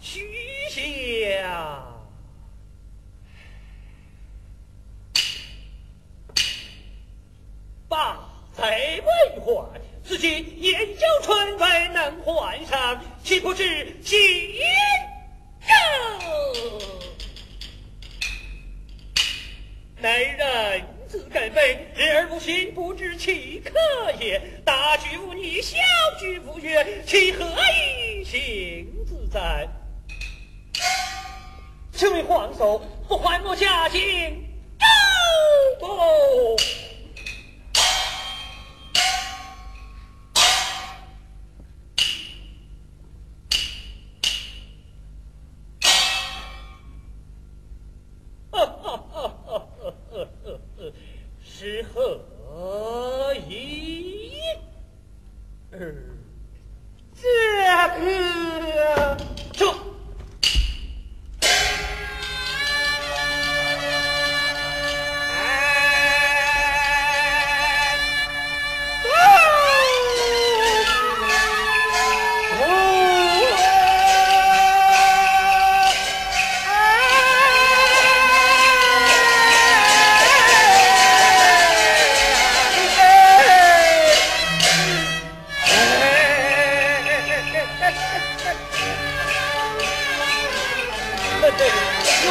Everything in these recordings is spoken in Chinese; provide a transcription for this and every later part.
许下。把贼为患，自己燕郊春未能还上，岂不知今朝？内人自根本，日而不信，不知其可也。大局无逆，小局无越，其何以行自在？请为皇寿，不还我家境？周公。做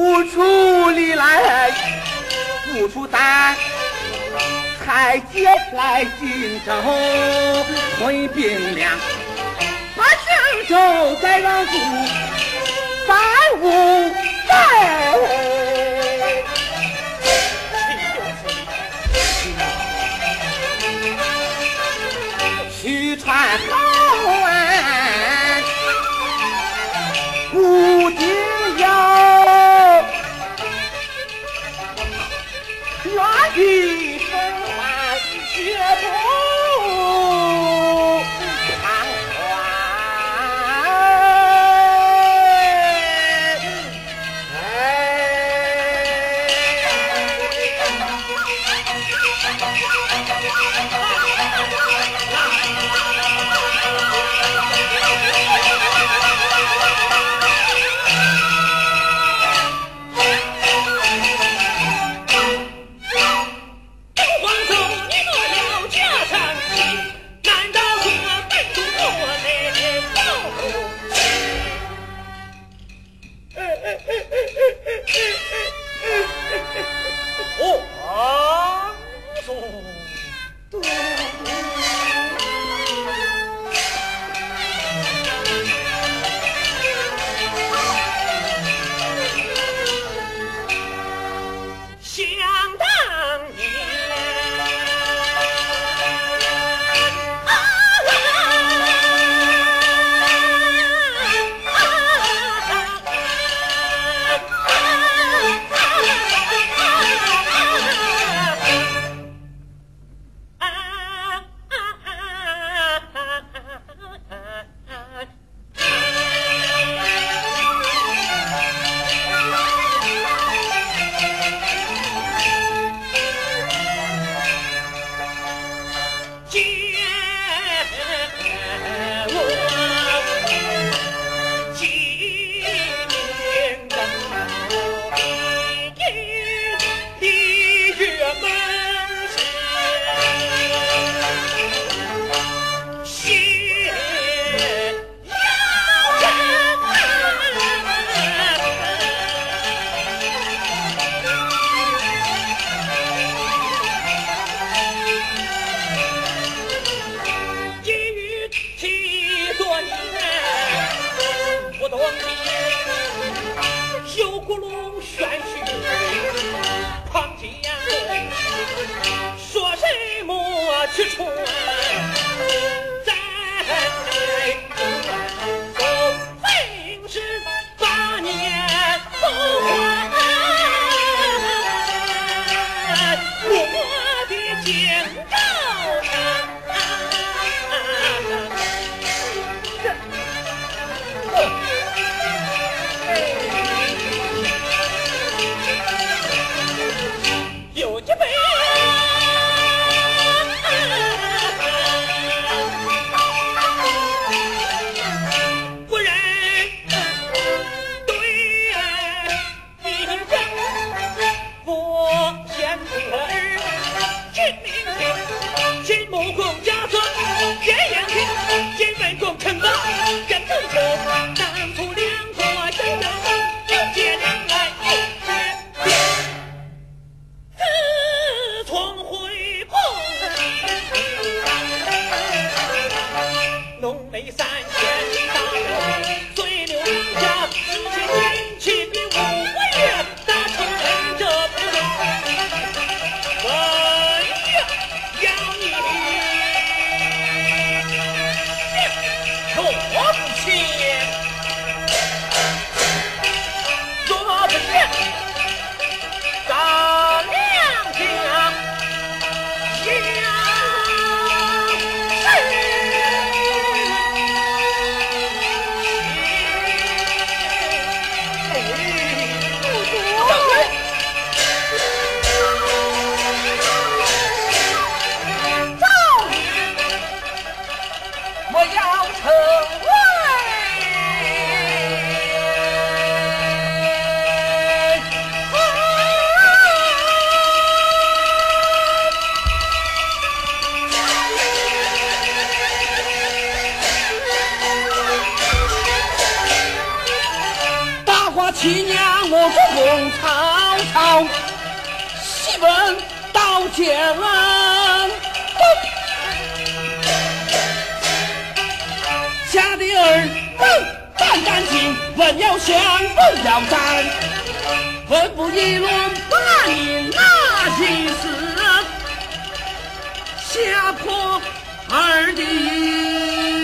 付出力来，付出胆，才接来荆州屯兵粮，把荆州再让出，三五代。传好啊，我主梦曹操，西门刀剑奔，吓的儿问半担惊，问要降，问要战，问不一论把你那一死，吓破二弟。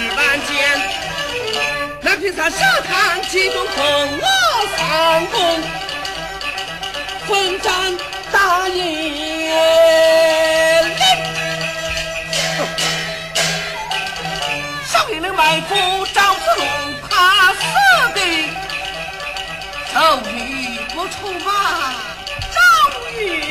十万箭，俺凭山下堂？其中封我三公，封张大银令。上银令满，张子龙怕死的，臭皮不出马，张云。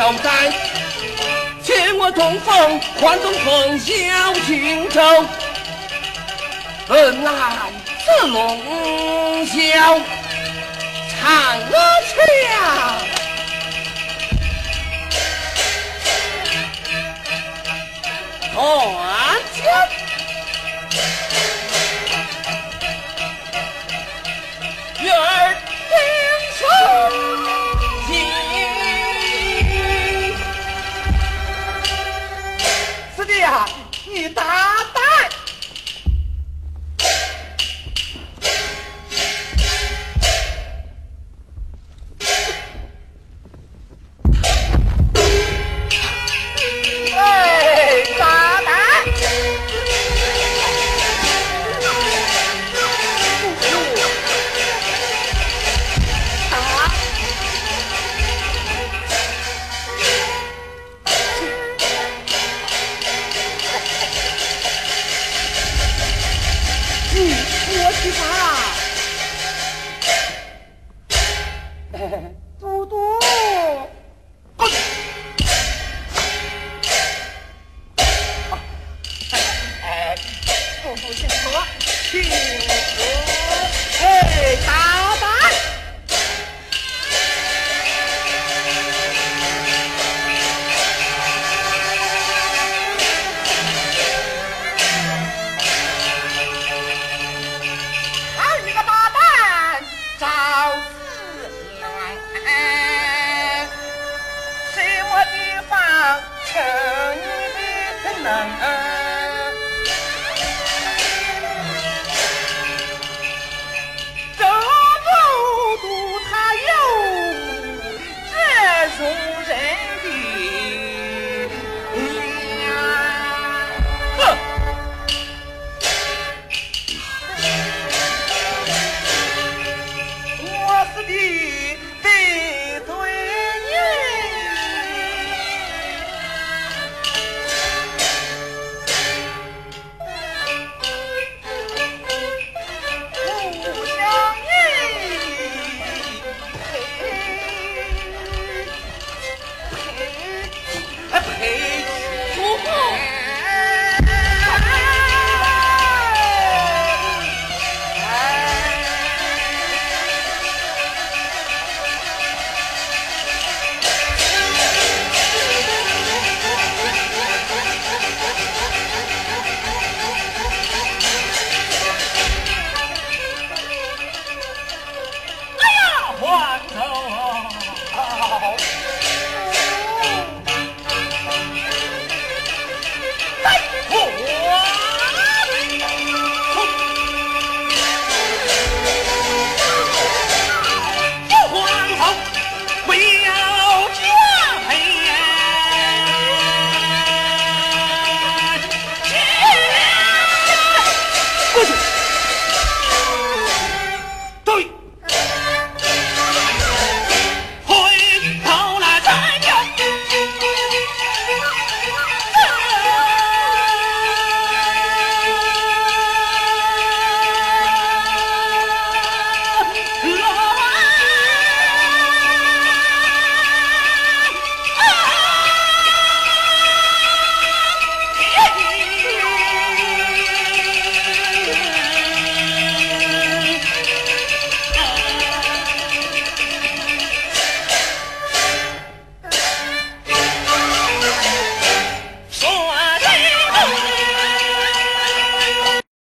有荆州寨，请我同奉换东风小荆州，本来是龙啸长乐桥，断呀。你打我喜欢啊。